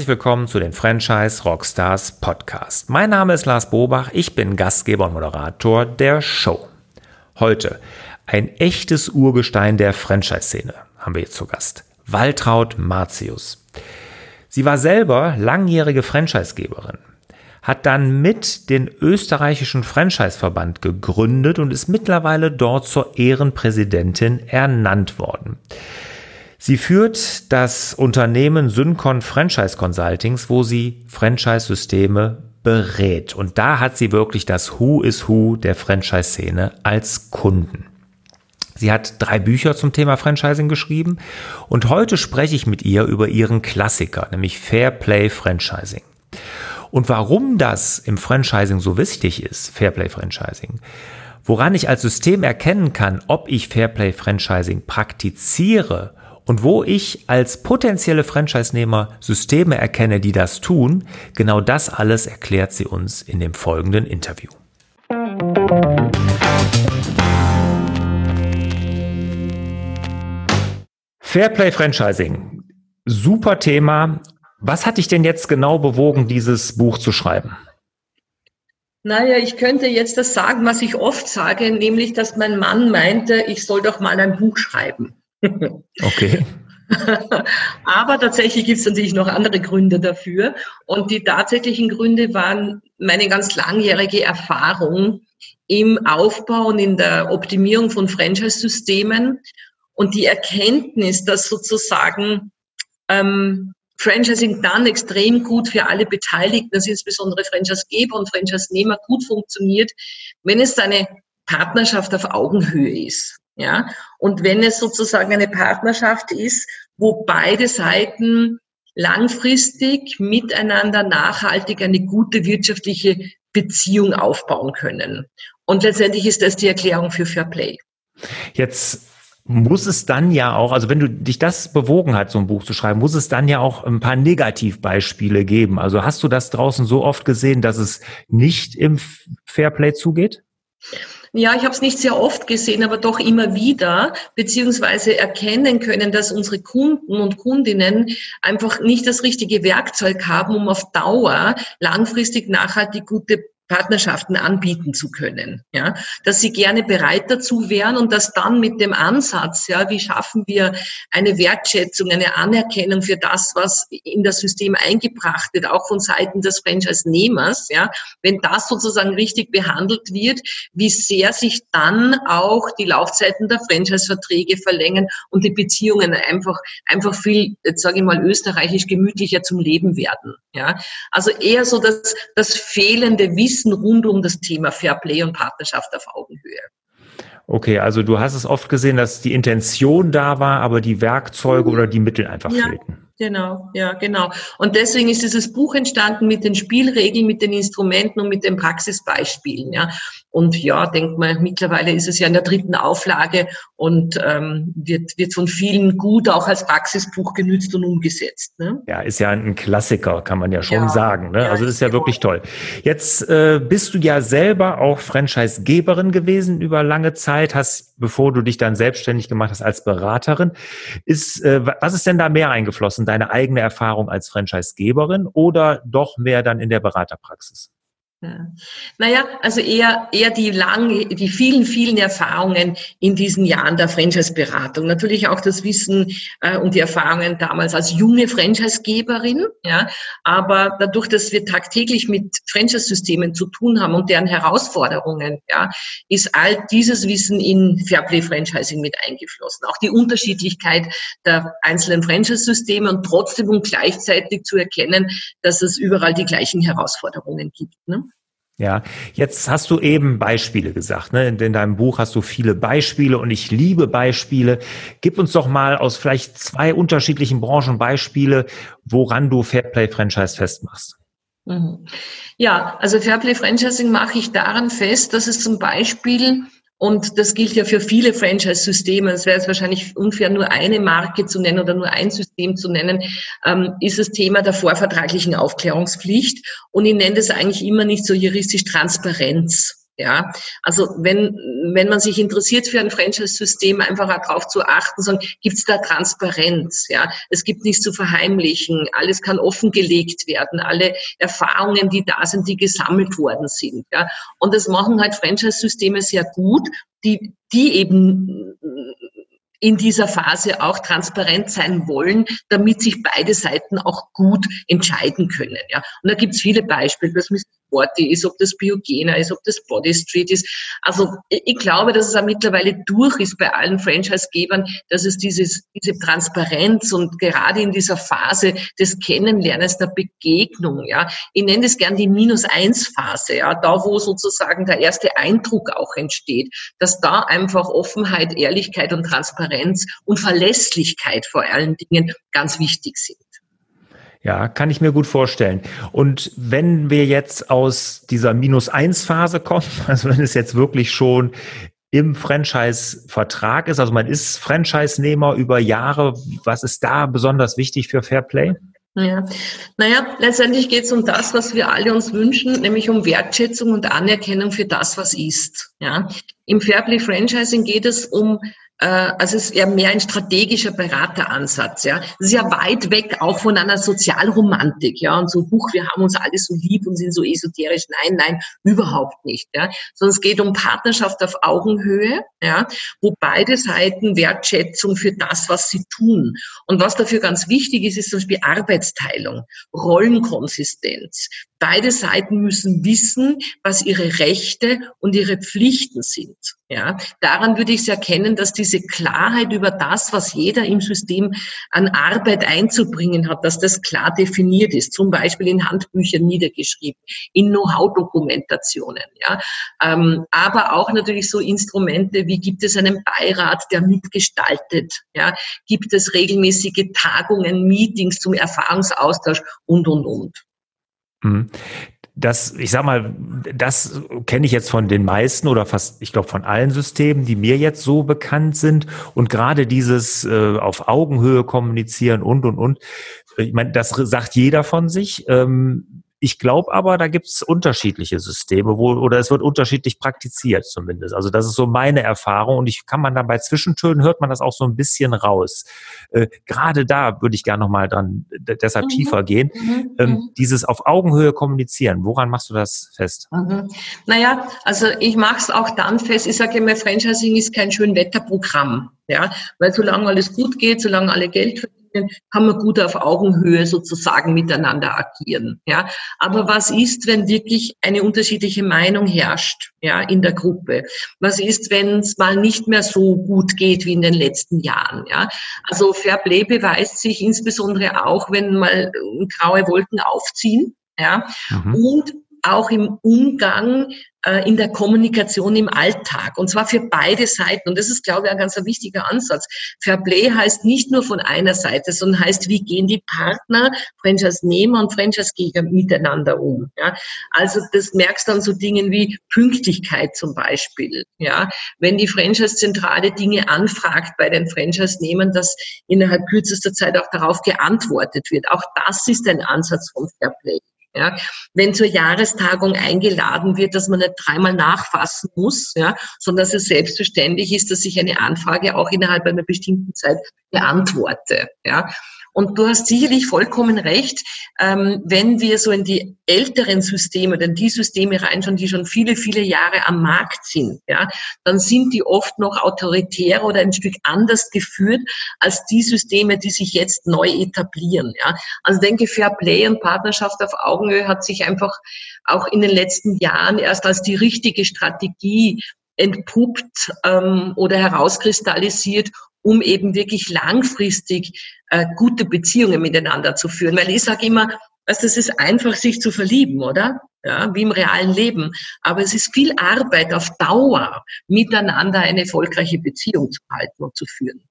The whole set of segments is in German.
herzlich willkommen zu den Franchise Rockstars Podcast. Mein Name ist Lars Bobach, ich bin Gastgeber und Moderator der Show. Heute ein echtes Urgestein der Franchise-Szene haben wir jetzt zu Gast. Waltraud Martius. Sie war selber langjährige Franchisegeberin, hat dann mit den österreichischen Franchise-Verband gegründet und ist mittlerweile dort zur Ehrenpräsidentin ernannt worden. Sie führt das Unternehmen Syncon Franchise Consultings, wo sie Franchise-Systeme berät. Und da hat sie wirklich das Who is Who der Franchise-Szene als Kunden. Sie hat drei Bücher zum Thema Franchising geschrieben und heute spreche ich mit ihr über ihren Klassiker, nämlich Fair Play Franchising. Und warum das im Franchising so wichtig ist, Fairplay Franchising, woran ich als System erkennen kann, ob ich Fairplay Franchising praktiziere und wo ich als potenzielle Franchise-Nehmer Systeme erkenne, die das tun, genau das alles erklärt sie uns in dem folgenden Interview. Fairplay Franchising. Super Thema. Was hat dich denn jetzt genau bewogen, dieses Buch zu schreiben? Naja, ich könnte jetzt das sagen, was ich oft sage, nämlich, dass mein Mann meinte, ich soll doch mal ein Buch schreiben. Okay. Aber tatsächlich gibt es natürlich noch andere Gründe dafür. Und die tatsächlichen Gründe waren meine ganz langjährige Erfahrung im Aufbau und in der Optimierung von Franchise-Systemen und die Erkenntnis, dass sozusagen ähm, Franchising dann extrem gut für alle Beteiligten, also insbesondere Franchisegeber und Franchise-Nehmer, gut funktioniert, wenn es eine Partnerschaft auf Augenhöhe ist. Ja, und wenn es sozusagen eine Partnerschaft ist, wo beide Seiten langfristig miteinander nachhaltig eine gute wirtschaftliche Beziehung aufbauen können. Und letztendlich ist das die Erklärung für Fair Play. Jetzt muss es dann ja auch, also wenn du dich das bewogen hat, so ein Buch zu schreiben, muss es dann ja auch ein paar Negativbeispiele geben. Also hast du das draußen so oft gesehen, dass es nicht im Fairplay zugeht? Ja, ich habe es nicht sehr oft gesehen, aber doch immer wieder, beziehungsweise erkennen können, dass unsere Kunden und Kundinnen einfach nicht das richtige Werkzeug haben, um auf Dauer langfristig nachhaltig gute Partnerschaften anbieten zu können, ja, dass sie gerne bereit dazu wären und dass dann mit dem Ansatz, ja, wie schaffen wir eine Wertschätzung, eine Anerkennung für das, was in das System eingebracht wird, auch von Seiten des Franchise-Nehmers, ja, wenn das sozusagen richtig behandelt wird, wie sehr sich dann auch die Laufzeiten der Franchise-Verträge verlängern und die Beziehungen einfach, einfach viel, sage ich mal, österreichisch gemütlicher zum Leben werden, ja. Also eher so das, das fehlende Wissen Wissen rund um das Thema Fairplay und Partnerschaft auf Augenhöhe. Okay, also du hast es oft gesehen, dass die Intention da war, aber die Werkzeuge mhm. oder die Mittel einfach ja. fehlten. Genau, ja, genau. Und deswegen ist dieses Buch entstanden mit den Spielregeln, mit den Instrumenten und mit den Praxisbeispielen. Ja. Und ja, denkt man, mittlerweile ist es ja in der dritten Auflage und ähm, wird, wird von vielen gut auch als Praxisbuch genützt und umgesetzt. Ne? Ja, ist ja ein Klassiker, kann man ja schon ja, sagen. Ne? Ja, also ist ja genau. wirklich toll. Jetzt äh, bist du ja selber auch Franchise-Geberin gewesen über lange Zeit, hast, bevor du dich dann selbstständig gemacht hast als Beraterin. Ist, äh, was ist denn da mehr eingeflossen? deine eigene Erfahrung als Franchisegeberin oder doch mehr dann in der Beraterpraxis? Ja. Naja, also eher, eher die lange, die vielen, vielen Erfahrungen in diesen Jahren der Franchise-Beratung. Natürlich auch das Wissen äh, und die Erfahrungen damals als junge Franchise-Geberin. Ja, aber dadurch, dass wir tagtäglich mit Franchise-Systemen zu tun haben und deren Herausforderungen, ja, ist all dieses Wissen in Fairplay-Franchising mit eingeflossen. Auch die Unterschiedlichkeit der einzelnen Franchise-Systeme und trotzdem und gleichzeitig zu erkennen, dass es überall die gleichen Herausforderungen gibt. Ne? Ja, jetzt hast du eben Beispiele gesagt. Ne? In deinem Buch hast du viele Beispiele und ich liebe Beispiele. Gib uns doch mal aus vielleicht zwei unterschiedlichen Branchen Beispiele, woran du Fairplay Franchise festmachst. Mhm. Ja, also Fairplay Franchising mache ich daran fest, dass es zum Beispiel und das gilt ja für viele Franchise-Systeme. Es wäre jetzt wahrscheinlich unfair, nur eine Marke zu nennen oder nur ein System zu nennen, ähm, ist das Thema der vorvertraglichen Aufklärungspflicht. Und ich nenne das eigentlich immer nicht so juristisch Transparenz. Ja, also wenn, wenn man sich interessiert für ein Franchise-System, einfach darauf zu achten, sagen, gibt es da Transparenz? Ja, es gibt nichts zu verheimlichen, alles kann offengelegt werden, alle Erfahrungen, die da sind, die gesammelt worden sind. Ja, und das machen halt Franchise-Systeme sehr gut, die, die eben in dieser Phase auch transparent sein wollen, damit sich beide Seiten auch gut entscheiden können. Ja. Und da gibt es viele Beispiele. Das müssen Sporty ist, ob das Biogena ist, ob das Body Street ist. Also ich glaube, dass es auch mittlerweile durch ist bei allen Franchise-Gebern, dass es dieses, diese Transparenz und gerade in dieser Phase des Kennenlernens, der Begegnung, ja, ich nenne das gern die Minus-Eins-Phase, ja, da wo sozusagen der erste Eindruck auch entsteht, dass da einfach Offenheit, Ehrlichkeit und Transparenz und Verlässlichkeit vor allen Dingen ganz wichtig sind. Ja, kann ich mir gut vorstellen. Und wenn wir jetzt aus dieser Minus-Eins-Phase kommen, also wenn es jetzt wirklich schon im Franchise-Vertrag ist, also man ist Franchise-Nehmer über Jahre, was ist da besonders wichtig für Fairplay? Ja, naja, letztendlich geht es um das, was wir alle uns wünschen, nämlich um Wertschätzung und Anerkennung für das, was ist. Ja, im Fairplay Franchising geht es um also es ist ja mehr ein strategischer Berateransatz, ja. Das ist ja weit weg auch von einer Sozialromantik, ja, und so, huch, wir haben uns alle so lieb und sind so esoterisch. Nein, nein, überhaupt nicht, ja. Sondern es geht um Partnerschaft auf Augenhöhe, ja, wo beide Seiten Wertschätzung für das, was sie tun. Und was dafür ganz wichtig ist, ist zum Beispiel Arbeitsteilung, Rollenkonsistenz. Beide Seiten müssen wissen, was ihre Rechte und ihre Pflichten sind. Ja, daran würde ich es erkennen, dass diese Klarheit über das, was jeder im System an Arbeit einzubringen hat, dass das klar definiert ist, zum Beispiel in Handbüchern niedergeschrieben, in Know-how-Dokumentationen. Ja, ähm, aber auch natürlich so Instrumente wie gibt es einen Beirat, der mitgestaltet, ja, gibt es regelmäßige Tagungen, Meetings zum Erfahrungsaustausch und und und. Das, ich sag mal, das kenne ich jetzt von den meisten oder fast, ich glaube, von allen Systemen, die mir jetzt so bekannt sind. Und gerade dieses äh, auf Augenhöhe kommunizieren und und und, ich meine, das sagt jeder von sich. Ähm, ich glaube aber, da gibt es unterschiedliche Systeme, wo, oder es wird unterschiedlich praktiziert zumindest. Also das ist so meine Erfahrung und ich kann man dann bei Zwischentönen hört man das auch so ein bisschen raus. Äh, Gerade da würde ich gerne nochmal dran deshalb mhm. tiefer gehen. Mhm. Ähm, mhm. dieses auf Augenhöhe kommunizieren, woran machst du das fest? Mhm. Naja, also ich mache es auch dann fest, ich sage immer, Franchising ist kein Schönwetterprogramm. Ja, weil solange alles gut geht, solange alle Geld verdienen, kann man gut auf Augenhöhe sozusagen miteinander agieren. Ja, aber was ist, wenn wirklich eine unterschiedliche Meinung herrscht, ja, in der Gruppe? Was ist, wenn es mal nicht mehr so gut geht wie in den letzten Jahren? Ja, also Fairplay beweist sich insbesondere auch, wenn mal graue Wolken aufziehen. Ja, mhm. und auch im Umgang äh, in der Kommunikation im Alltag. Und zwar für beide Seiten. Und das ist, glaube ich, ein ganz wichtiger Ansatz. Fairplay heißt nicht nur von einer Seite, sondern heißt, wie gehen die Partner, Franchise-Nehmer und Franchise-Geber miteinander um. Ja? Also das merkst du an so Dingen wie Pünktlichkeit zum Beispiel. Ja? Wenn die Franchise-Zentrale Dinge anfragt bei den Franchise-Nehmern, dass innerhalb kürzester Zeit auch darauf geantwortet wird. Auch das ist ein Ansatz von Fairplay. Ja, wenn zur Jahrestagung eingeladen wird, dass man nicht dreimal nachfassen muss, ja, sondern dass es selbstverständlich ist, dass ich eine Anfrage auch innerhalb einer bestimmten Zeit beantworte. Ja. Und du hast sicherlich vollkommen recht, ähm, wenn wir so in die älteren Systeme oder in die Systeme reinschauen, die schon viele, viele Jahre am Markt sind, ja, dann sind die oft noch autoritär oder ein Stück anders geführt als die Systeme, die sich jetzt neu etablieren. Ja. Also denke, Fair Play und Partnerschaft auf Augenhöhe hat sich einfach auch in den letzten Jahren erst als die richtige Strategie entpuppt ähm, oder herauskristallisiert, um eben wirklich langfristig äh, gute Beziehungen miteinander zu führen. Weil ich sage immer, also es ist einfach, sich zu verlieben, oder? Ja, wie im realen Leben. Aber es ist viel Arbeit auf Dauer, miteinander eine erfolgreiche Beziehung zu halten und zu führen.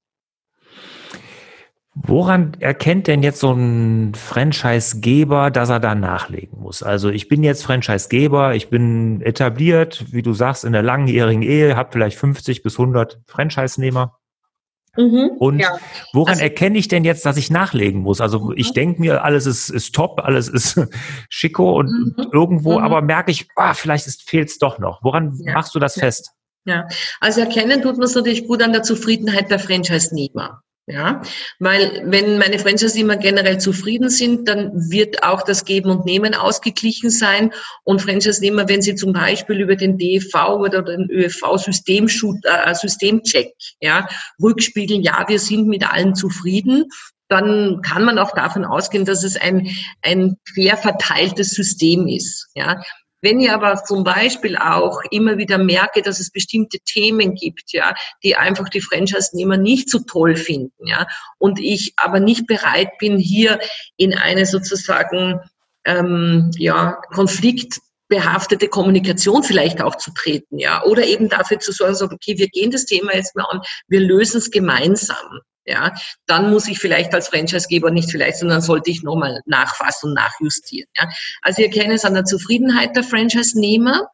Woran erkennt denn jetzt so ein Franchise-Geber, dass er da nachlegen muss? Also ich bin jetzt Franchise-Geber, ich bin etabliert, wie du sagst, in der langjährigen Ehe, habe vielleicht 50 bis 100 Franchise-Nehmer Mhm, und ja. woran also, erkenne ich denn jetzt, dass ich nachlegen muss? Also mhm. ich denke mir, alles ist, ist top, alles ist schicko und mhm. irgendwo, mhm. aber merke ich, ah, vielleicht fehlt es doch noch. Woran ja. machst du das ja. fest? Ja, also erkennen tut man es natürlich gut an der Zufriedenheit der Franchise-Nehmer. Ja, weil wenn meine Franchise-Nehmer generell zufrieden sind, dann wird auch das Geben und Nehmen ausgeglichen sein. Und Franchise-Nehmer, wenn sie zum Beispiel über den DEV oder den ÖFV-Systemcheck äh, ja, rückspiegeln, ja, wir sind mit allen zufrieden, dann kann man auch davon ausgehen, dass es ein, ein fair verteiltes System ist. Ja, wenn ich aber zum Beispiel auch immer wieder merke, dass es bestimmte Themen gibt, ja, die einfach die Franchise-Nehmer nicht so toll finden, ja, und ich aber nicht bereit bin, hier in eine sozusagen ähm, ja, Konflikt behaftete Kommunikation vielleicht auch zu treten, ja, oder eben dafür zu sorgen, so, okay, wir gehen das Thema jetzt mal an, wir lösen es gemeinsam, ja, dann muss ich vielleicht als Franchisegeber nicht vielleicht, sondern sollte ich nochmal nachfassen und nachjustieren. Ja. Also wir kennen es an der Zufriedenheit der Franchise-Nehmer.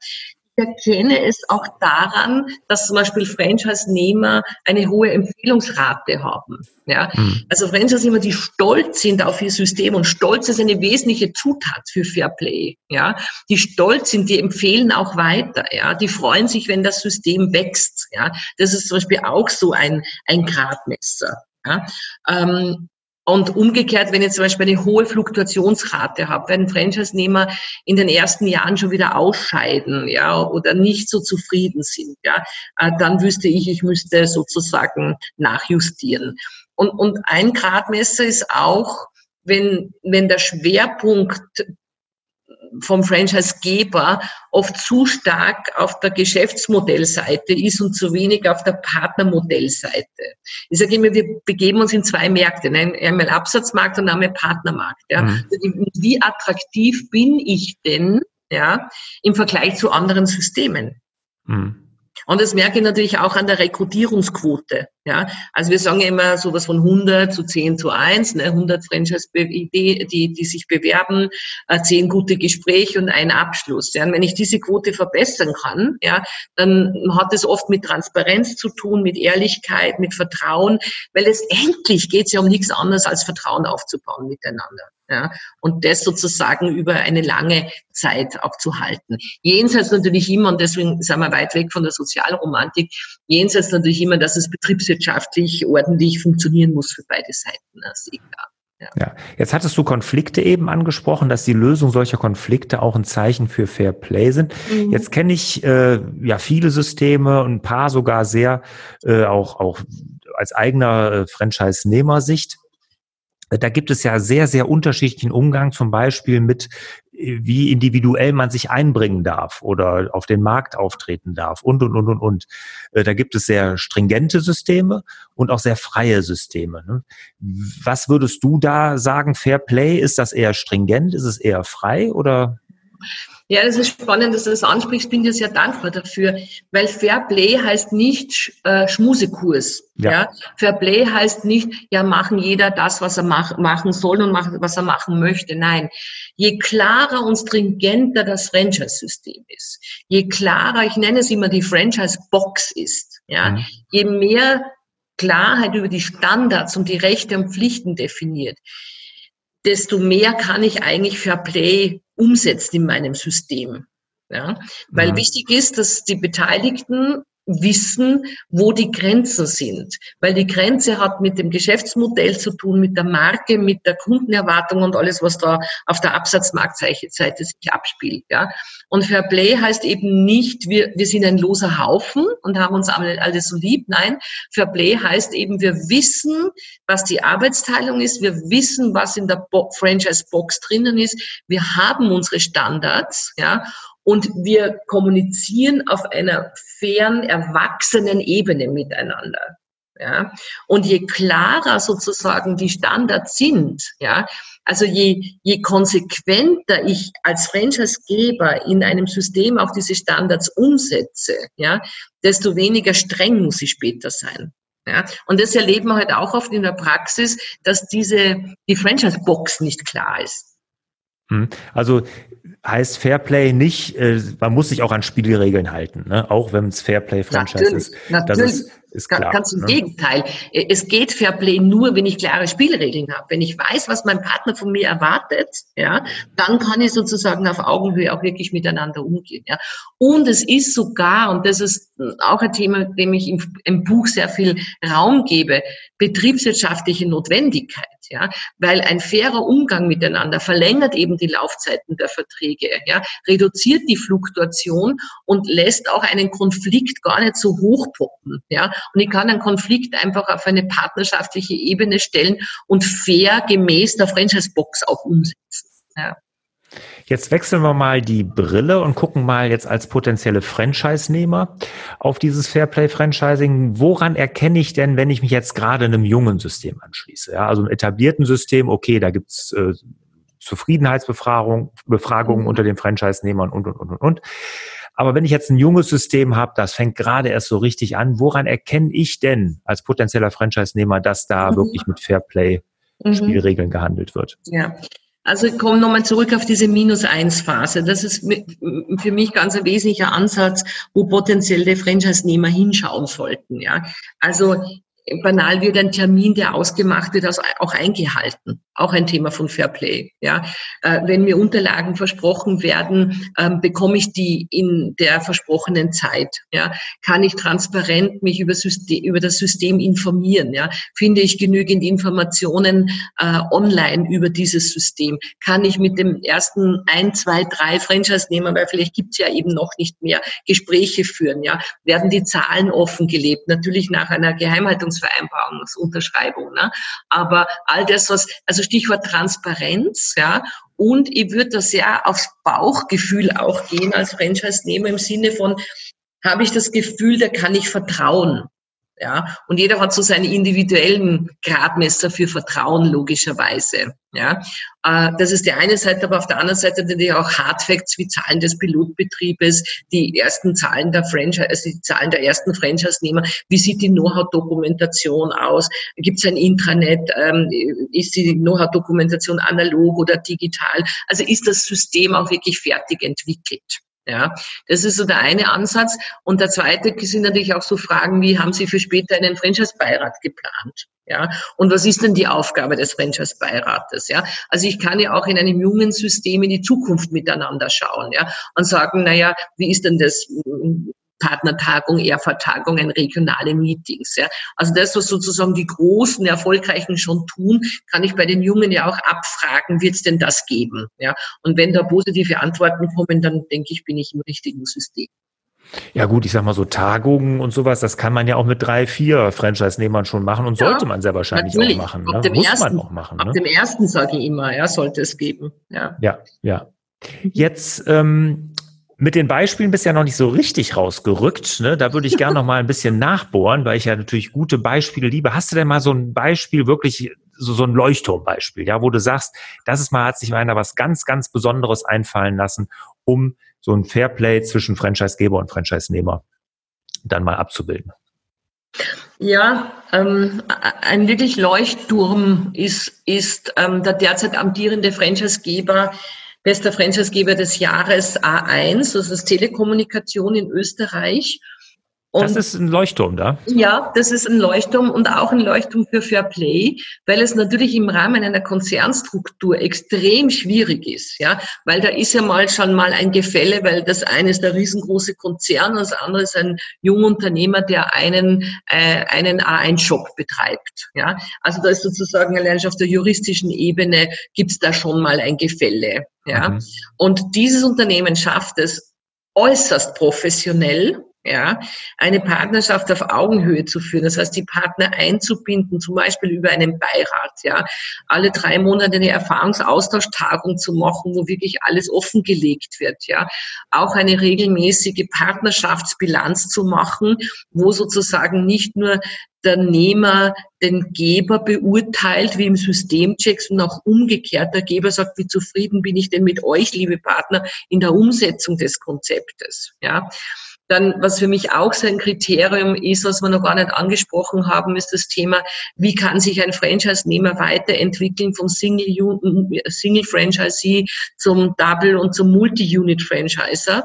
Ich erkenne es auch daran, dass zum Beispiel Franchise-Nehmer eine hohe Empfehlungsrate haben. Ja? Mhm. Also Franchise-Nehmer, die stolz sind auf ihr System und Stolz ist eine wesentliche Zutat für Fairplay. Ja? Die stolz sind, die empfehlen auch weiter. Ja? Die freuen sich, wenn das System wächst. Ja? Das ist zum Beispiel auch so ein, ein Gradmesser. Ja? Ähm, und umgekehrt, wenn ich zum Beispiel eine hohe Fluktuationsrate habe, werden Franchise-Nehmer in den ersten Jahren schon wieder ausscheiden, ja, oder nicht so zufrieden sind, ja, äh, dann wüsste ich, ich müsste sozusagen nachjustieren. Und, und ein Gradmesser ist auch, wenn, wenn der Schwerpunkt vom Franchisegeber oft zu stark auf der Geschäftsmodellseite ist und zu wenig auf der Partnermodellseite. Ich sage immer, wir begeben uns in zwei Märkte, einmal Absatzmarkt und einmal Partnermarkt. Ja. Mhm. Also wie attraktiv bin ich denn ja, im Vergleich zu anderen Systemen? Mhm. Und das merke ich natürlich auch an der Rekrutierungsquote. Ja, also wir sagen immer sowas von 100 zu 10 zu 1, ne? 100 Franchise, die, die, sich bewerben, äh, 10 gute Gespräche und ein Abschluss. Ja, und wenn ich diese Quote verbessern kann, ja, dann hat es oft mit Transparenz zu tun, mit Ehrlichkeit, mit Vertrauen, weil es endlich geht es ja um nichts anderes als Vertrauen aufzubauen miteinander. Ja, und das sozusagen über eine lange Zeit auch zu halten. Jenseits natürlich immer, und deswegen sind wir weit weg von der Sozialromantik, jenseits natürlich immer, dass es betriebswirtschaftlich ordentlich funktionieren muss für beide Seiten. Das ist egal. Ja. ja. jetzt hattest du Konflikte eben angesprochen, dass die Lösung solcher Konflikte auch ein Zeichen für Fair Play sind. Mhm. Jetzt kenne ich äh, ja viele Systeme ein paar sogar sehr äh, auch auch als eigener äh, Franchise-Nehmer-Sicht da gibt es ja sehr, sehr unterschiedlichen Umgang, zum Beispiel mit, äh, wie individuell man sich einbringen darf oder auf den Markt auftreten darf und, und, und, und, und. Äh, da gibt es sehr stringente Systeme und auch sehr freie Systeme. Ne? Was würdest du da sagen? Fair Play, ist das eher stringent? Ist es eher frei oder? Ja, das ist spannend, dass du das ansprichst. Bin dir sehr dankbar dafür, weil Fair Play heißt nicht äh, Schmusekurs. Ja. ja. Fair Play heißt nicht, ja, machen jeder das, was er mach, machen soll und machen, was er machen möchte. Nein. Je klarer und stringenter das Franchise-System ist, je klarer, ich nenne es immer die Franchise-Box ist, ja, mhm. je mehr Klarheit über die Standards und die Rechte und Pflichten definiert, desto mehr kann ich eigentlich Fair Play umsetzen in meinem System. Ja, weil mhm. wichtig ist, dass die Beteiligten wissen, wo die Grenzen sind. Weil die Grenze hat mit dem Geschäftsmodell zu tun, mit der Marke, mit der Kundenerwartung und alles, was da auf der Absatzmarktseite sich abspielt. Ja. Und Fair Play heißt eben nicht, wir, wir sind ein loser Haufen und haben uns alle, so lieb. Nein, Fair Play heißt eben, wir wissen, was die Arbeitsteilung ist, wir wissen, was in der Franchise-Box drinnen ist, wir haben unsere Standards, ja, und wir kommunizieren auf einer fairen, erwachsenen Ebene miteinander. Ja, und je klarer sozusagen die Standards sind, ja, also je, je konsequenter ich als Franchisegeber in einem System auch diese Standards umsetze, ja, desto weniger streng muss ich später sein. Ja, und das erleben wir halt auch oft in der Praxis, dass diese, die Franchise-Box nicht klar ist. Hm. Also heißt Fairplay nicht, äh, man muss sich auch an Spielregeln halten, ne? auch wenn es Fairplay-Franchise ist. Natürlich. Ist ist klar. Ganz im ne? Gegenteil. Es geht Fairplay nur, wenn ich klare Spielregeln habe. Wenn ich weiß, was mein Partner von mir erwartet, ja, dann kann ich sozusagen auf Augenhöhe auch wirklich miteinander umgehen. Ja. Und es ist sogar, und das ist auch ein Thema, dem ich im, im Buch sehr viel Raum gebe, betriebswirtschaftliche Notwendigkeit ja, weil ein fairer Umgang miteinander verlängert eben die Laufzeiten der Verträge, ja, reduziert die Fluktuation und lässt auch einen Konflikt gar nicht so hochpoppen, ja, und ich kann einen Konflikt einfach auf eine partnerschaftliche Ebene stellen und fair gemäß der Franchise-Box auch umsetzen, ja. Jetzt wechseln wir mal die Brille und gucken mal jetzt als potenzielle Franchise-Nehmer auf dieses Fairplay-Franchising. Woran erkenne ich denn, wenn ich mich jetzt gerade einem jungen System anschließe? Ja, also einem etablierten System, okay, da gibt's äh, Zufriedenheitsbefragungen Befragungen unter den Franchise-Nehmern und, und, und, und, und. Aber wenn ich jetzt ein junges System habe, das fängt gerade erst so richtig an, woran erkenne ich denn als potenzieller Franchise-Nehmer, dass da mhm. wirklich mit Fairplay mhm. Spielregeln gehandelt wird? Ja, also ich komme nochmal zurück auf diese Minus-1-Phase. Das ist für mich ganz ein wesentlicher Ansatz, wo potenzielle Franchise-Nehmer hinschauen sollten. Ja. Also banal wird ein Termin, der ausgemacht wird, auch eingehalten. Auch ein Thema von Fairplay. Ja, äh, wenn mir Unterlagen versprochen werden, ähm, bekomme ich die in der versprochenen Zeit. Ja, kann ich transparent mich über, System, über das System informieren? Ja, finde ich genügend Informationen äh, online über dieses System? Kann ich mit dem ersten ein, zwei, drei Franchise-Nehmer, weil vielleicht gibt's ja eben noch nicht mehr, Gespräche führen? Ja, werden die Zahlen offengelegt? Natürlich nach einer Geheimhaltungsvereinbarungsunterschreibung. Ne? Aber all das, was also Stichwort Transparenz, ja. Und ich würde da sehr aufs Bauchgefühl auch gehen als Franchise-Nehmer im Sinne von, habe ich das Gefühl, da kann ich vertrauen. Ja, und jeder hat so seine individuellen Gradmesser für Vertrauen, logischerweise. Ja, äh, das ist die eine Seite, aber auf der anderen Seite natürlich auch Hardfacts wie Zahlen des Pilotbetriebes, die ersten Zahlen der Franchise, also die Zahlen der ersten Franchise-Nehmer. Wie sieht die Know-how-Dokumentation aus? Gibt es ein Intranet? Ähm, ist die Know-how-Dokumentation analog oder digital? Also ist das System auch wirklich fertig entwickelt? Ja, das ist so der eine Ansatz. Und der zweite sind natürlich auch so Fragen wie, haben Sie für später einen Franchise-Beirat geplant? Ja, und was ist denn die Aufgabe des Franchise-Beirates? Ja, also ich kann ja auch in einem jungen System in die Zukunft miteinander schauen, ja, und sagen, naja, wie ist denn das Partnertagung, Ehrvertagungen, regionale Meetings. Ja. Also das, was sozusagen die großen, erfolgreichen schon tun, kann ich bei den Jungen ja auch abfragen, wird es denn das geben? Ja. Und wenn da positive Antworten kommen, dann denke ich, bin ich im richtigen System. Ja gut, ich sag mal so Tagungen und sowas, das kann man ja auch mit drei, vier Franchise-Nehmern schon machen und ja, sollte man sehr wahrscheinlich natürlich. auch machen. Ne? Muss ersten, man auch machen. Ab ne? dem ersten sage ich immer, ja, sollte es geben. Ja, ja. ja. Jetzt ähm, mit den Beispielen ja noch nicht so richtig rausgerückt. Ne? Da würde ich gerne noch mal ein bisschen nachbohren, weil ich ja natürlich gute Beispiele liebe. Hast du denn mal so ein Beispiel, wirklich so, so ein Leuchtturmbeispiel, ja, wo du sagst, das ist mal, hat sich einer was ganz, ganz Besonderes einfallen lassen, um so ein Fairplay zwischen Franchisegeber und Franchise-Nehmer dann mal abzubilden? Ja, ähm, ein wirklich Leuchtturm ist, ist ähm, der derzeit amtierende Franchisegeber bester Franchisegeber des Jahres A1, das ist Telekommunikation in Österreich. Und das ist ein Leuchtturm da? Ja, das ist ein Leuchtturm und auch ein Leuchtturm für Fair Play, weil es natürlich im Rahmen einer Konzernstruktur extrem schwierig ist, ja, weil da ist ja mal schon mal ein Gefälle, weil das eine ist der riesengroße Konzern, das andere ist ein junger Unternehmer, der einen, äh, einen A1-Shop betreibt, ja. Also da ist sozusagen allein schon auf der juristischen Ebene gibt's da schon mal ein Gefälle, ja. Mhm. Und dieses Unternehmen schafft es äußerst professionell, ja, eine Partnerschaft auf Augenhöhe zu führen. Das heißt, die Partner einzubinden, zum Beispiel über einen Beirat, ja, alle drei Monate eine Erfahrungsaustauschtagung zu machen, wo wirklich alles offengelegt wird, ja, auch eine regelmäßige Partnerschaftsbilanz zu machen, wo sozusagen nicht nur der Nehmer den Geber beurteilt, wie im Systemchecks und auch umgekehrt der Geber sagt, wie zufrieden bin ich denn mit euch, liebe Partner, in der Umsetzung des Konzeptes, ja. Dann, was für mich auch so ein Kriterium ist, was wir noch gar nicht angesprochen haben, ist das Thema, wie kann sich ein Franchise-Nehmer weiterentwickeln vom Single-Franchisee zum Double- und zum Multi-Unit-Franchiser.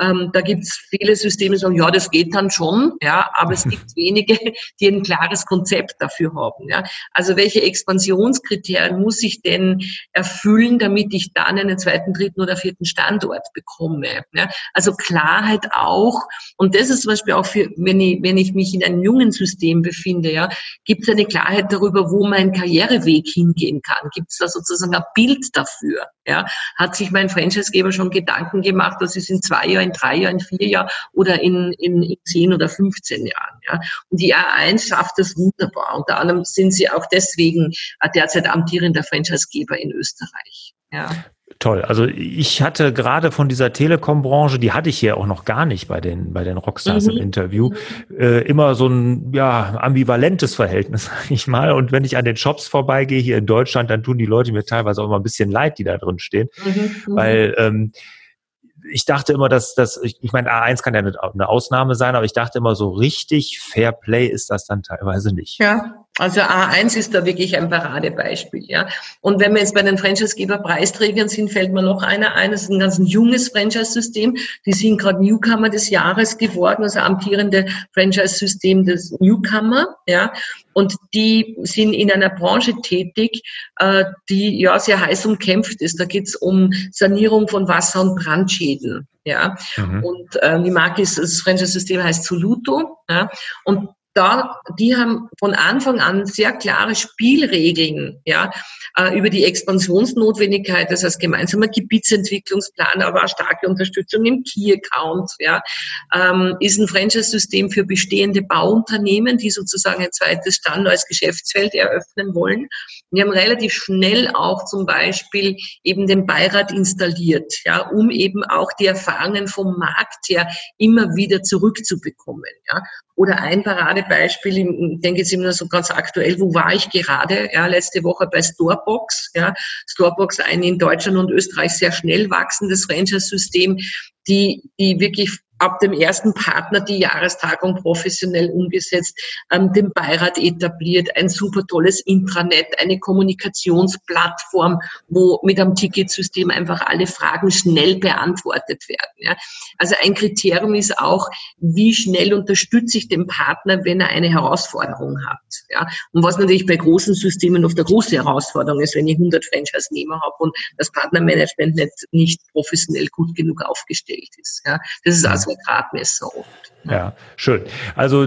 Ähm, da gibt es viele Systeme, die sagen, ja, das geht dann schon, ja, aber es gibt wenige, die ein klares Konzept dafür haben. Ja. Also welche Expansionskriterien muss ich denn erfüllen, damit ich dann einen zweiten, dritten oder vierten Standort bekomme? Ja. Also Klarheit auch, und das ist zum Beispiel auch für, wenn ich, wenn ich mich in einem jungen System befinde, ja, gibt es eine Klarheit darüber, wo mein Karriereweg hingehen kann? Gibt es da sozusagen ein Bild dafür? Ja? Hat sich mein Franchisegeber schon Gedanken gemacht, was ist in zwei Jahren, in drei Jahren, in vier Jahren oder in, in, in zehn oder 15 Jahren? Ja? Und die A1 schafft das wunderbar. Unter anderem sind sie auch deswegen derzeit amtierender Franchisegeber in Österreich. Ja. Toll. Also ich hatte gerade von dieser Telekom-Branche, die hatte ich hier auch noch gar nicht bei den, bei den Rockstars mhm. im Interview, äh, immer so ein ja, ambivalentes Verhältnis, sag ich mal. Und wenn ich an den Shops vorbeigehe hier in Deutschland, dann tun die Leute mir teilweise auch immer ein bisschen leid, die da drin stehen. Mhm. mhm. Weil ähm, ich dachte immer, dass das, ich, ich meine, A1 kann ja eine Ausnahme sein, aber ich dachte immer, so richtig Fair Play ist das dann teilweise nicht. Ja, also A1 ist da wirklich ein Paradebeispiel, ja. Und wenn wir jetzt bei den Franchisegeber-Preisträgern sind, fällt mir noch einer ein. Das ist ein ganz junges Franchise-System. Die sind gerade Newcomer des Jahres geworden, also amtierende Franchise-System des Newcomer, ja. Und die sind in einer Branche tätig, äh, die ja sehr heiß umkämpft ist. Da geht es um Sanierung von Wasser- und Brandschäden. Ja, mhm. und äh, die Marke ist, das Franchise-System heißt Soluto. Ja, und da, die haben von Anfang an sehr klare Spielregeln, ja, äh, über die Expansionsnotwendigkeit, das heißt gemeinsamer Gebietsentwicklungsplan, aber auch starke Unterstützung im Key-Account, ja, ähm, ist ein Franchise-System für bestehende Bauunternehmen, die sozusagen ein zweites Stand als Geschäftsfeld eröffnen wollen. Wir haben relativ schnell auch zum Beispiel eben den Beirat installiert, ja, um eben auch die Erfahrungen vom Markt her immer wieder zurückzubekommen, ja. Oder ein Paradebeispiel, ich denke jetzt immer so ganz aktuell, wo war ich gerade? Ja, letzte Woche bei Storebox. Ja, Storebox, ein in Deutschland und Österreich sehr schnell wachsendes Franchise-System, die, die wirklich ab dem ersten Partner die Jahrestagung professionell umgesetzt, ähm, den Beirat etabliert, ein super tolles Intranet, eine Kommunikationsplattform, wo mit einem Ticketsystem einfach alle Fragen schnell beantwortet werden. Ja. Also ein Kriterium ist auch, wie schnell unterstütze ich den Partner, wenn er eine Herausforderung hat. Ja. Und was natürlich bei großen Systemen oft eine große Herausforderung ist, wenn ich 100 Franchise-Nehmer habe und das Partnermanagement nicht, nicht professionell gut genug aufgestellt ist. Ja. Das ist also zwei Gradmesser oft. Ne? Ja, schön. Also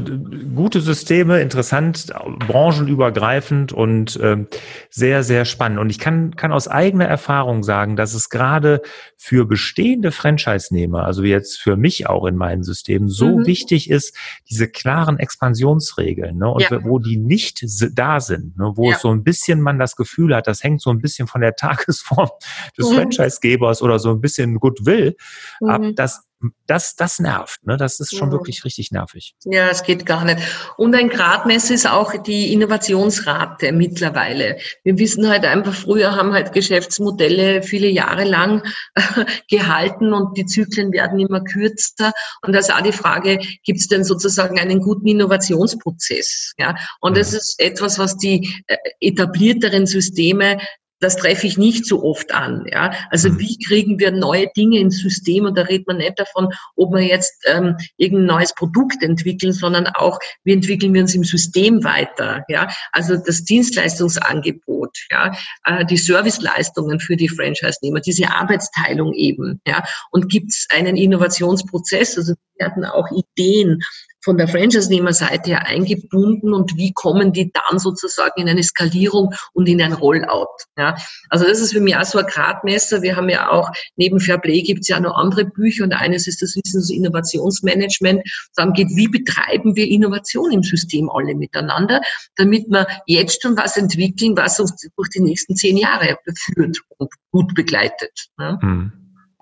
gute Systeme, interessant, branchenübergreifend und äh, sehr, sehr spannend. Und ich kann, kann aus eigener Erfahrung sagen, dass es gerade für bestehende Franchise-Nehmer, also jetzt für mich auch in meinen Systemen, so mhm. wichtig ist, diese klaren Expansionsregeln, ne? und ja. wo die nicht da sind, ne? wo ja. es so ein bisschen man das Gefühl hat, das hängt so ein bisschen von der Tagesform des mhm. Franchise-Gebers oder so ein bisschen Goodwill mhm. ab, dass das, das nervt. Ne? Das ist schon ja. wirklich richtig nervig. Ja, es geht gar nicht. Und ein Gradmesser ist auch die Innovationsrate mittlerweile. Wir wissen halt einfach, früher haben halt Geschäftsmodelle viele Jahre lang gehalten und die Zyklen werden immer kürzer. Und da ist auch die Frage, gibt es denn sozusagen einen guten Innovationsprozess? Ja? Und das ist etwas, was die äh, etablierteren Systeme das treffe ich nicht so oft an. Ja? Also mhm. wie kriegen wir neue Dinge ins System? Und da redet man nicht davon, ob wir jetzt ähm, irgendein neues Produkt entwickeln, sondern auch, wie entwickeln wir uns im System weiter? Ja? Also das Dienstleistungsangebot, ja? Äh, die Serviceleistungen für die Franchise-Nehmer, diese Arbeitsteilung eben. Ja? Und gibt es einen Innovationsprozess? Also wir hatten auch Ideen von der Franchise-Nehmer-Seite her eingebunden und wie kommen die dann sozusagen in eine Skalierung und in ein Rollout. Ja, also das ist für mich auch so ein Gradmesser. Wir haben ja auch, neben Fairplay gibt es ja noch andere Bücher und eines ist das Wissens- und Innovationsmanagement. Dann geht, wie betreiben wir Innovation im System alle miteinander, damit wir jetzt schon was entwickeln, was uns durch die nächsten zehn Jahre führt und gut begleitet. Ja. Hm,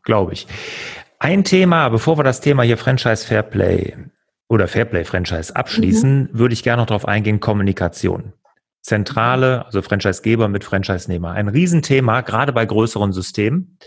Glaube ich. Ein Thema, bevor wir das Thema hier Franchise Fairplay oder Fairplay-Franchise abschließen, mhm. würde ich gerne noch darauf eingehen, Kommunikation. Zentrale, also Franchisegeber mit Franchise-Nehmer. Ein Riesenthema, gerade bei größeren Systemen.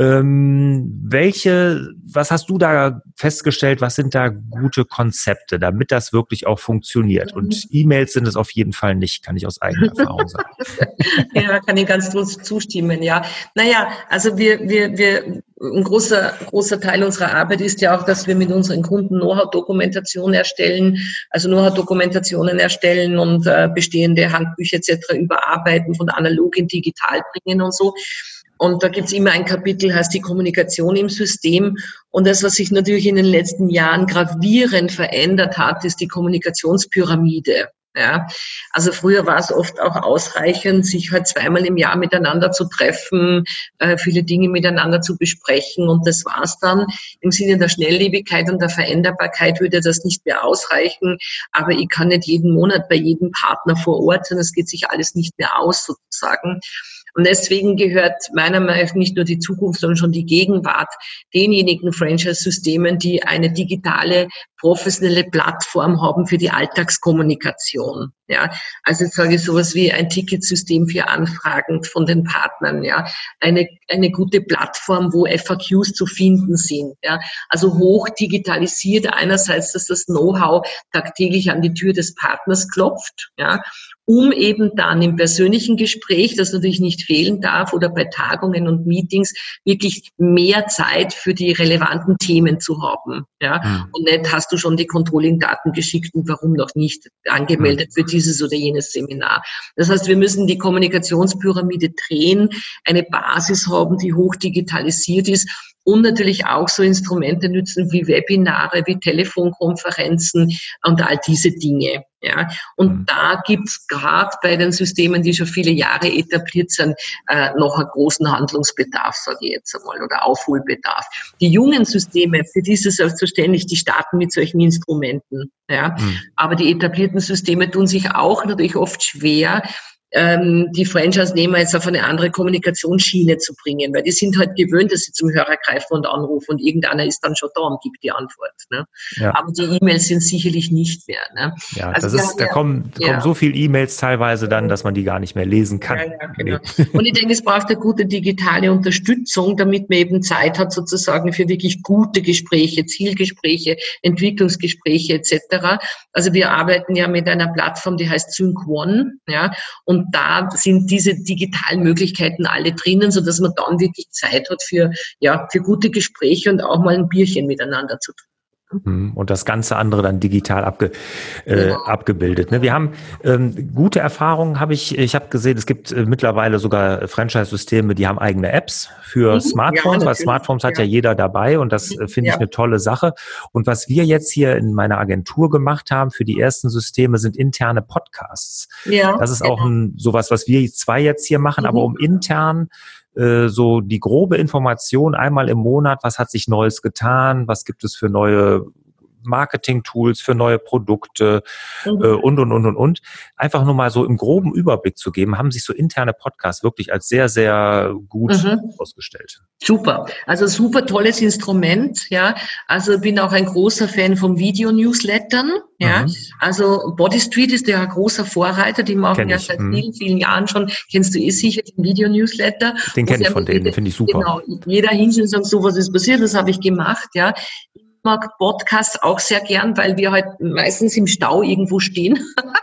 Ähm, welche, was hast du da festgestellt, was sind da gute Konzepte, damit das wirklich auch funktioniert? Und mhm. E-Mails sind es auf jeden Fall nicht, kann ich aus eigener Erfahrung sagen. ja, kann ich ganz zustimmen, ja. Naja, also wir, wir, wir, ein großer, großer Teil unserer Arbeit ist ja auch, dass wir mit unseren Kunden Know-how-Dokumentation erstellen, also Know-how-Dokumentationen erstellen und äh, bestehende Handbücher etc. überarbeiten, von analog in digital bringen und so. Und da gibt's immer ein Kapitel, heißt die Kommunikation im System. Und das, was sich natürlich in den letzten Jahren gravierend verändert hat, ist die Kommunikationspyramide. Ja, also früher war es oft auch ausreichend, sich halt zweimal im Jahr miteinander zu treffen, äh, viele Dinge miteinander zu besprechen und das war's dann. Im Sinne der Schnelllebigkeit und der Veränderbarkeit würde das nicht mehr ausreichen, aber ich kann nicht jeden Monat bei jedem Partner vor Ort sein, das geht sich alles nicht mehr aus sozusagen. Und deswegen gehört meiner Meinung nach nicht nur die Zukunft, sondern schon die Gegenwart denjenigen Franchise-Systemen, die eine digitale, professionelle Plattform haben für die Alltagskommunikation. Ja, also jetzt sage ich sowas wie ein Ticketsystem für Anfragen von den Partnern. Ja, eine eine gute Plattform, wo FAQs zu finden sind. Ja, also hoch digitalisiert einerseits, dass das Know-how tagtäglich an die Tür des Partners klopft. Ja, um eben dann im persönlichen Gespräch, das natürlich nicht fehlen darf, oder bei Tagungen und Meetings wirklich mehr Zeit für die relevanten Themen zu haben. Ja? Mhm. Und nicht hast du schon die Controlling-Daten geschickt und warum noch nicht angemeldet mhm. für dieses oder jenes Seminar. Das heißt, wir müssen die Kommunikationspyramide drehen, eine Basis haben, die hoch digitalisiert ist und natürlich auch so Instrumente nützen wie Webinare, wie Telefonkonferenzen und all diese Dinge. Ja, und mhm. da gibt's gerade bei den Systemen, die schon viele Jahre etabliert sind, äh, noch einen großen Handlungsbedarf, sage ich jetzt einmal, oder Aufholbedarf. Die jungen Systeme, für die ist es selbstverständlich, die starten mit solchen Instrumenten. Ja, mhm. aber die etablierten Systeme tun sich auch natürlich oft schwer, ähm, die Franchise-Nehmer jetzt auf eine andere Kommunikationsschiene zu bringen, weil die sind halt gewöhnt, dass sie zum Hörer greifen und anrufen und irgendeiner ist dann schon da und gibt die Antwort. Ne? Ja. Aber die E-Mails sind sicherlich nicht mehr. Ne? Ja, also das ist, da ja, kommen, ja. kommen so viele E-Mails teilweise dann, dass man die gar nicht mehr lesen kann. Genau. Und ich denke, es braucht eine gute digitale Unterstützung, damit man eben Zeit hat sozusagen für wirklich gute Gespräche, Zielgespräche, Entwicklungsgespräche etc. Also wir arbeiten ja mit einer Plattform, die heißt Sync One, ja, und und da sind diese digitalen Möglichkeiten alle drinnen, so dass man dann wirklich Zeit hat für, ja, für gute Gespräche und auch mal ein Bierchen miteinander zu trinken. Mhm. Und das ganze andere dann digital abge, äh, ja. abgebildet. Ne? Wir haben ähm, gute Erfahrungen, habe ich, ich habe gesehen, es gibt äh, mittlerweile sogar Franchise-Systeme, die haben eigene Apps für mhm. Smartphones, ja, weil Smartphones hat ja. jeder dabei und das äh, finde ich eine tolle Sache. Und was wir jetzt hier in meiner Agentur gemacht haben für die ersten Systeme, sind interne Podcasts. Ja, das ist auch ein, sowas, was wir zwei jetzt hier machen, mhm. aber um intern äh, so die grobe Information einmal im Monat, was hat sich Neues getan, was gibt es für neue Marketing-Tools für neue Produkte mhm. äh, und, und, und, und, und. Einfach nur mal so im groben Überblick zu geben, haben sich so interne Podcasts wirklich als sehr, sehr gut mhm. ausgestellt. Super. Also super tolles Instrument, ja. Also bin auch ein großer Fan von Video-Newslettern, ja. Mhm. Also Body Street ist ja ein großer Vorreiter, die machen ja seit mhm. vielen, vielen Jahren schon, kennst du eh sicher, den Video-Newsletter. Den kenne ich von denen, finde ich super. Genau, jeder hinschaut und sagt, so was ist passiert, das habe ich gemacht, ja mag Podcasts auch sehr gern, weil wir halt meistens im Stau irgendwo stehen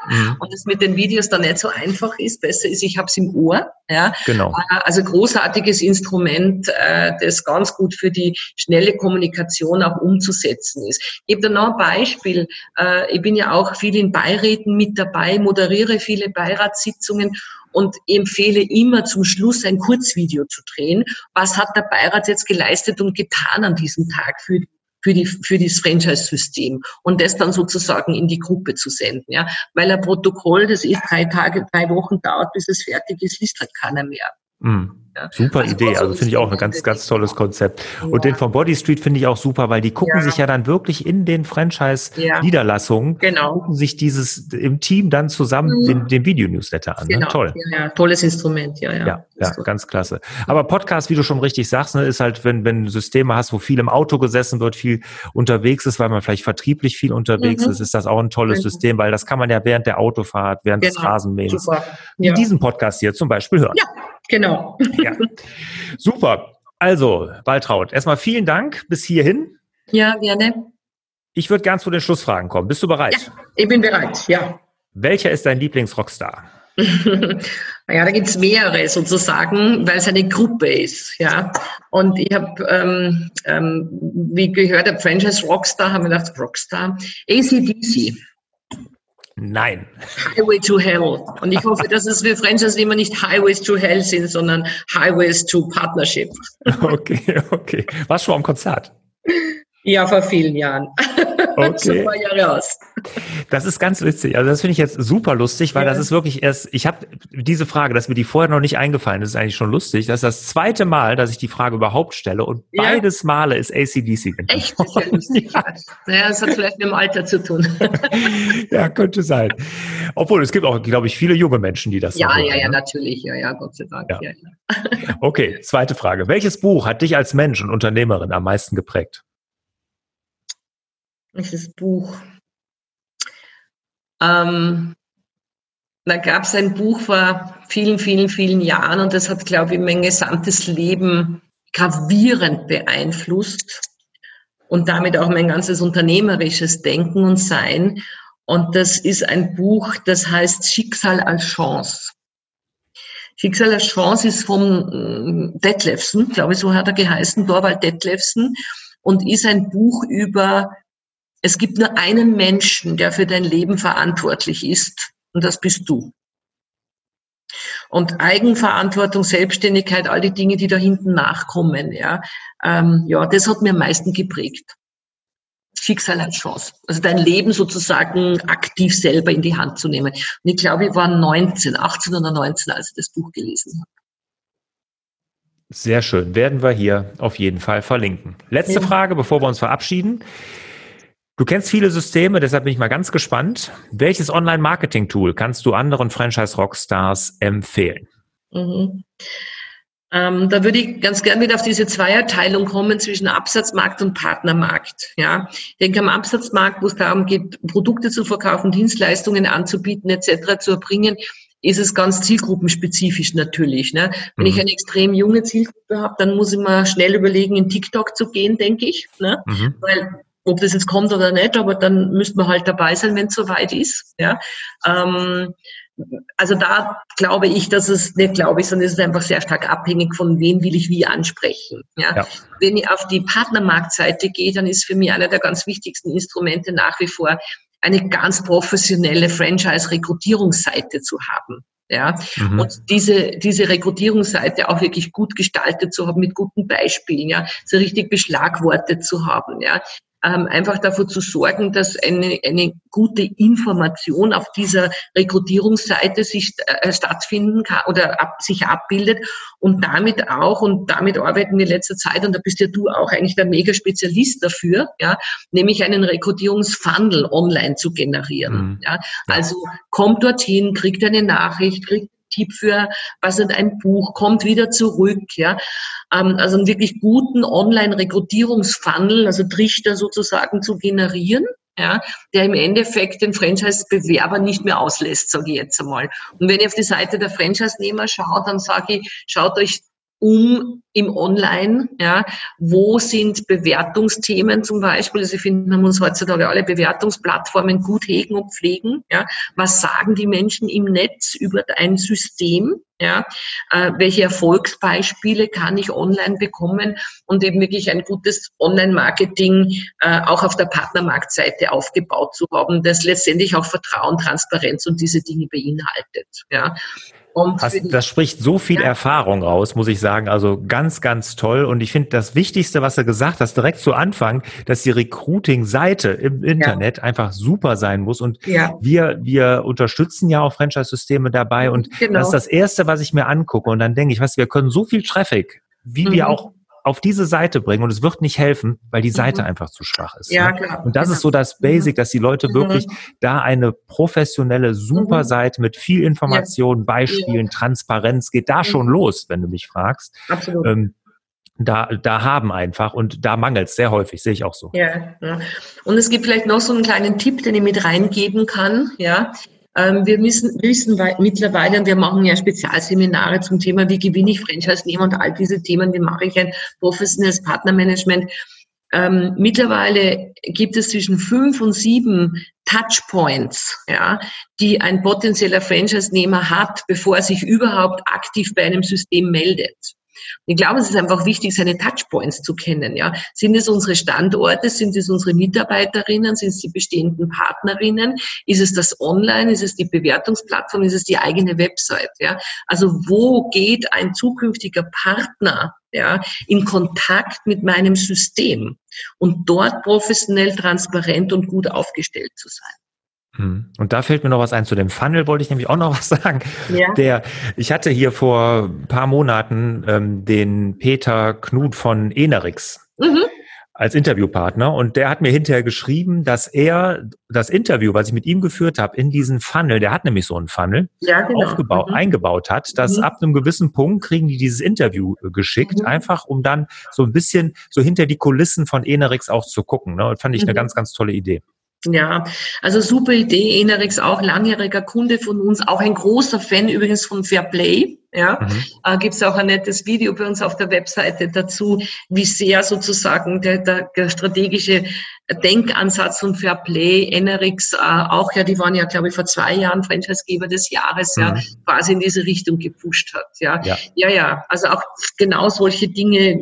mhm. und es mit den Videos dann nicht so einfach ist. Besser ist, ich habe es im Ohr. Ja. Genau. Äh, also großartiges Instrument, äh, das ganz gut für die schnelle Kommunikation auch umzusetzen ist. Ich gebe da noch ein Beispiel. Äh, ich bin ja auch viel in Beiräten mit dabei, moderiere viele Beiratssitzungen und empfehle immer zum Schluss ein Kurzvideo zu drehen. Was hat der Beirat jetzt geleistet und getan an diesem Tag für für, die, für das Franchise-System und das dann sozusagen in die Gruppe zu senden. Ja? Weil ein Protokoll, das eh drei Tage, drei Wochen dauert, bis es fertig ist, liest halt keiner mehr. Mhm. Ja. Super also Idee, also finde ich auch ein ganz, ganz tolles Konzept. Ja. Und den von Body Street finde ich auch super, weil die gucken ja. sich ja dann wirklich in den Franchise-Niederlassungen, genau. gucken sich dieses im Team dann zusammen mhm. den, den Video-Newsletter an. Ne? Genau. Ne? Toll. Ja, tolles Instrument, ja, ja. Ja, ja ganz klasse. Aber Podcast, wie du schon richtig sagst, ne, ist halt, wenn, wenn du Systeme hast, wo viel im Auto gesessen wird, viel unterwegs ist, weil man vielleicht vertrieblich viel unterwegs mhm. ist, ist das auch ein tolles mhm. System, weil das kann man ja während der Autofahrt, während genau. des Rasenmähens, in diesem Podcast hier zum Beispiel hören. Ja, genau. Ja. Super. Also, Waltraud, erstmal vielen Dank bis hierhin. Ja, gerne. Ich würde gern zu den Schlussfragen kommen. Bist du bereit? Ja, ich bin bereit, ja. Welcher ist dein Lieblingsrockstar? naja, da gibt's mehrere sozusagen, weil es eine Gruppe ist. ja. Und ich habe, ähm, ähm, wie gehört, der Franchise Rockstar, haben wir gedacht, Rockstar, ACDC. Nein. Highway to Hell. Und ich hoffe, dass es für Franchise immer nicht Highways to Hell sind, sondern Highways to Partnership. Okay, okay. Warst du schon am Konzert? Ja, vor vielen Jahren. Okay. Das ist ganz witzig. Also das finde ich jetzt super lustig, weil ja. das ist wirklich erst, ich habe diese Frage, dass mir die vorher noch nicht eingefallen ist, ist eigentlich schon lustig. Das ist das zweite Mal, dass ich die Frage überhaupt stelle und ja. beides Male ist ACDC. Echt? Das ist ja lustig. ja. Naja, das hat vielleicht mit dem Alter zu tun. ja, könnte sein. Obwohl, es gibt auch, glaube ich, viele junge Menschen, die das Ja, so ja, ja, ne? natürlich. Ja, ja, Gott sei Dank. Ja. okay, zweite Frage. Welches Buch hat dich als Mensch und Unternehmerin am meisten geprägt? Dieses Buch. Ähm, da gab es ein Buch vor vielen, vielen, vielen Jahren und das hat, glaube ich, mein gesamtes Leben gravierend beeinflusst und damit auch mein ganzes unternehmerisches Denken und Sein. Und das ist ein Buch, das heißt Schicksal als Chance. Schicksal als Chance ist vom äh, Detlefsen, glaube ich, so hat er geheißen, Dorwald Detlefsen, und ist ein Buch über es gibt nur einen Menschen, der für dein Leben verantwortlich ist, und das bist du. Und Eigenverantwortung, Selbstständigkeit, all die Dinge, die da hinten nachkommen, ja, ähm, ja, das hat mir am meisten geprägt. Schicksal als Chance. Also dein Leben sozusagen aktiv selber in die Hand zu nehmen. Und ich glaube, ich war 19, 18 oder 19, als ich das Buch gelesen habe. Sehr schön. Werden wir hier auf jeden Fall verlinken. Letzte ja. Frage, bevor wir uns verabschieden. Du kennst viele Systeme, deshalb bin ich mal ganz gespannt. Welches Online-Marketing-Tool kannst du anderen Franchise-Rockstars empfehlen? Mhm. Ähm, da würde ich ganz gern wieder auf diese Zweierteilung kommen zwischen Absatzmarkt und Partnermarkt. Ja, ich denke am Absatzmarkt, wo es darum geht, Produkte zu verkaufen, Dienstleistungen anzubieten etc. zu erbringen, ist es ganz zielgruppenspezifisch natürlich. Ne? Wenn mhm. ich eine extrem junge Zielgruppe habe, dann muss ich mal schnell überlegen, in TikTok zu gehen, denke ich. Ne? Mhm. Weil ob das jetzt kommt oder nicht, aber dann müsste man halt dabei sein, wenn es soweit ist. Ja. Ähm, also da glaube ich, dass es nicht glaube ich, sondern es ist einfach sehr stark abhängig von wen will ich wie ansprechen. Ja? ja. Wenn ich auf die Partnermarktseite gehe, dann ist für mich einer der ganz wichtigsten Instrumente nach wie vor eine ganz professionelle Franchise-Rekrutierungsseite zu haben. Ja, mhm. und diese, diese Rekrutierungsseite auch wirklich gut gestaltet zu haben mit guten Beispielen, ja, so richtig beschlagwortet zu haben, ja, ähm, einfach dafür zu sorgen, dass eine, eine gute Information auf dieser Rekrutierungsseite sich äh, stattfinden kann oder ab, sich abbildet und damit auch, und damit arbeiten wir in letzter Zeit, und da bist ja du auch eigentlich der Mega-Spezialist dafür, ja, nämlich einen Rekrutierungsfunnel online zu generieren. Mhm. Ja. Also kommt dorthin, kriegt eine Nachricht, kriegt Tipp für, was ist ein Buch, kommt wieder zurück, ja. Ähm, also einen wirklich guten Online-Rekrutierungsfunnel, also Trichter sozusagen zu generieren, ja, der im Endeffekt den Franchise-Bewerber nicht mehr auslässt, sage ich jetzt einmal. Und wenn ich auf die Seite der Franchise-Nehmer schaue, dann sage ich, schaut euch um im Online, ja, wo sind Bewertungsthemen zum Beispiel, also ich finde, man heutzutage alle Bewertungsplattformen gut hegen und pflegen, ja, was sagen die Menschen im Netz über ein System, ja, äh, welche Erfolgsbeispiele kann ich online bekommen und eben wirklich ein gutes Online-Marketing äh, auch auf der Partnermarktseite aufgebaut zu haben, das letztendlich auch Vertrauen, Transparenz und diese Dinge beinhaltet, ja. Hast, das spricht so viel ja. Erfahrung raus, muss ich sagen. Also ganz, ganz toll. Und ich finde das Wichtigste, was du gesagt hast, direkt zu Anfang, dass die Recruiting-Seite im Internet ja. einfach super sein muss. Und ja. wir, wir unterstützen ja auch Franchise-Systeme dabei. Und genau. das ist das Erste, was ich mir angucke. Und dann denke ich, was, wir können so viel Traffic, wie mhm. wir auch auf diese Seite bringen und es wird nicht helfen, weil die Seite mhm. einfach zu schwach ist. Ja, ne? klar. Und das ist so das Basic, dass die Leute mhm. wirklich da eine professionelle, super mhm. Seite mit viel Information, ja. Beispielen, ja. Transparenz geht da schon mhm. los, wenn du mich fragst. Absolut. Ähm, da, da haben einfach und da mangelt es sehr häufig, sehe ich auch so. Ja, ja. Und es gibt vielleicht noch so einen kleinen Tipp, den ich mit reingeben kann. Ja, wir müssen, wissen mittlerweile, und wir machen ja Spezialseminare zum Thema, wie gewinne ich Franchise-Nehmer und all diese Themen, wie mache ich ein professionelles Partnermanagement. Ähm, mittlerweile gibt es zwischen fünf und sieben Touchpoints, ja, die ein potenzieller Franchise-Nehmer hat, bevor er sich überhaupt aktiv bei einem System meldet. Ich glaube, es ist einfach wichtig, seine Touchpoints zu kennen. Ja. Sind es unsere Standorte? Sind es unsere Mitarbeiterinnen? Sind es die bestehenden Partnerinnen? Ist es das Online? Ist es die Bewertungsplattform? Ist es die eigene Website? Ja. Also wo geht ein zukünftiger Partner ja, in Kontakt mit meinem System und dort professionell, transparent und gut aufgestellt zu sein? Hm. Und da fällt mir noch was ein. Zu dem Funnel wollte ich nämlich auch noch was sagen. Ja. Der, ich hatte hier vor ein paar Monaten ähm, den Peter Knut von Enerix mhm. als Interviewpartner und der hat mir hinterher geschrieben, dass er das Interview, was ich mit ihm geführt habe, in diesen Funnel, der hat nämlich so einen Funnel, ja, genau. aufgebaut, mhm. eingebaut hat, dass mhm. ab einem gewissen Punkt kriegen die dieses Interview äh, geschickt, mhm. einfach um dann so ein bisschen so hinter die Kulissen von Enerix auch zu gucken. Ne? Und fand ich eine mhm. ganz, ganz tolle Idee. Ja, also super Idee. Enerix auch langjähriger Kunde von uns, auch ein großer Fan übrigens von Fairplay. Ja, mhm. äh, gibt es auch ein nettes Video bei uns auf der Webseite dazu, wie sehr sozusagen der, der, der strategische Denkansatz von Fairplay, Enerix äh, auch, ja, die waren ja, glaube ich, vor zwei Jahren Franchisegeber des Jahres, mhm. ja, quasi in diese Richtung gepusht hat. Ja, ja, ja, ja also auch genau solche Dinge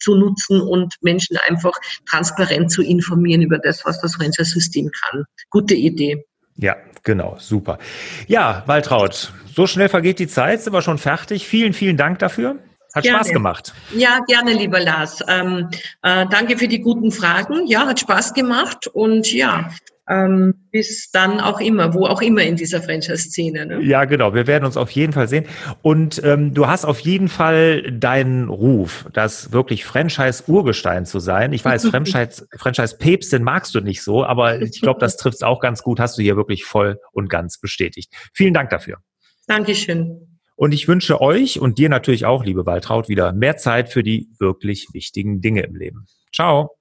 zu nutzen und Menschen einfach transparent zu informieren über das, was das Franchise-System kann. Gute Idee. Ja, genau, super. Ja, Waltraud, so schnell vergeht die Zeit, sind wir schon fertig. Vielen, vielen Dank dafür. Hat gerne. Spaß gemacht. Ja, gerne, lieber Lars. Ähm, äh, danke für die guten Fragen. Ja, hat Spaß gemacht und ja, ähm, bis dann auch immer, wo auch immer in dieser Franchise-Szene. Ne? Ja, genau. Wir werden uns auf jeden Fall sehen. Und ähm, du hast auf jeden Fall deinen Ruf, das wirklich Franchise-Urgestein zu sein. Ich weiß, Franchise-Päpstin magst du nicht so, aber ich glaube, das trifft es auch ganz gut. Hast du hier wirklich voll und ganz bestätigt. Vielen Dank dafür. Dankeschön. Und ich wünsche euch und dir natürlich auch, liebe Waltraud, wieder mehr Zeit für die wirklich wichtigen Dinge im Leben. Ciao.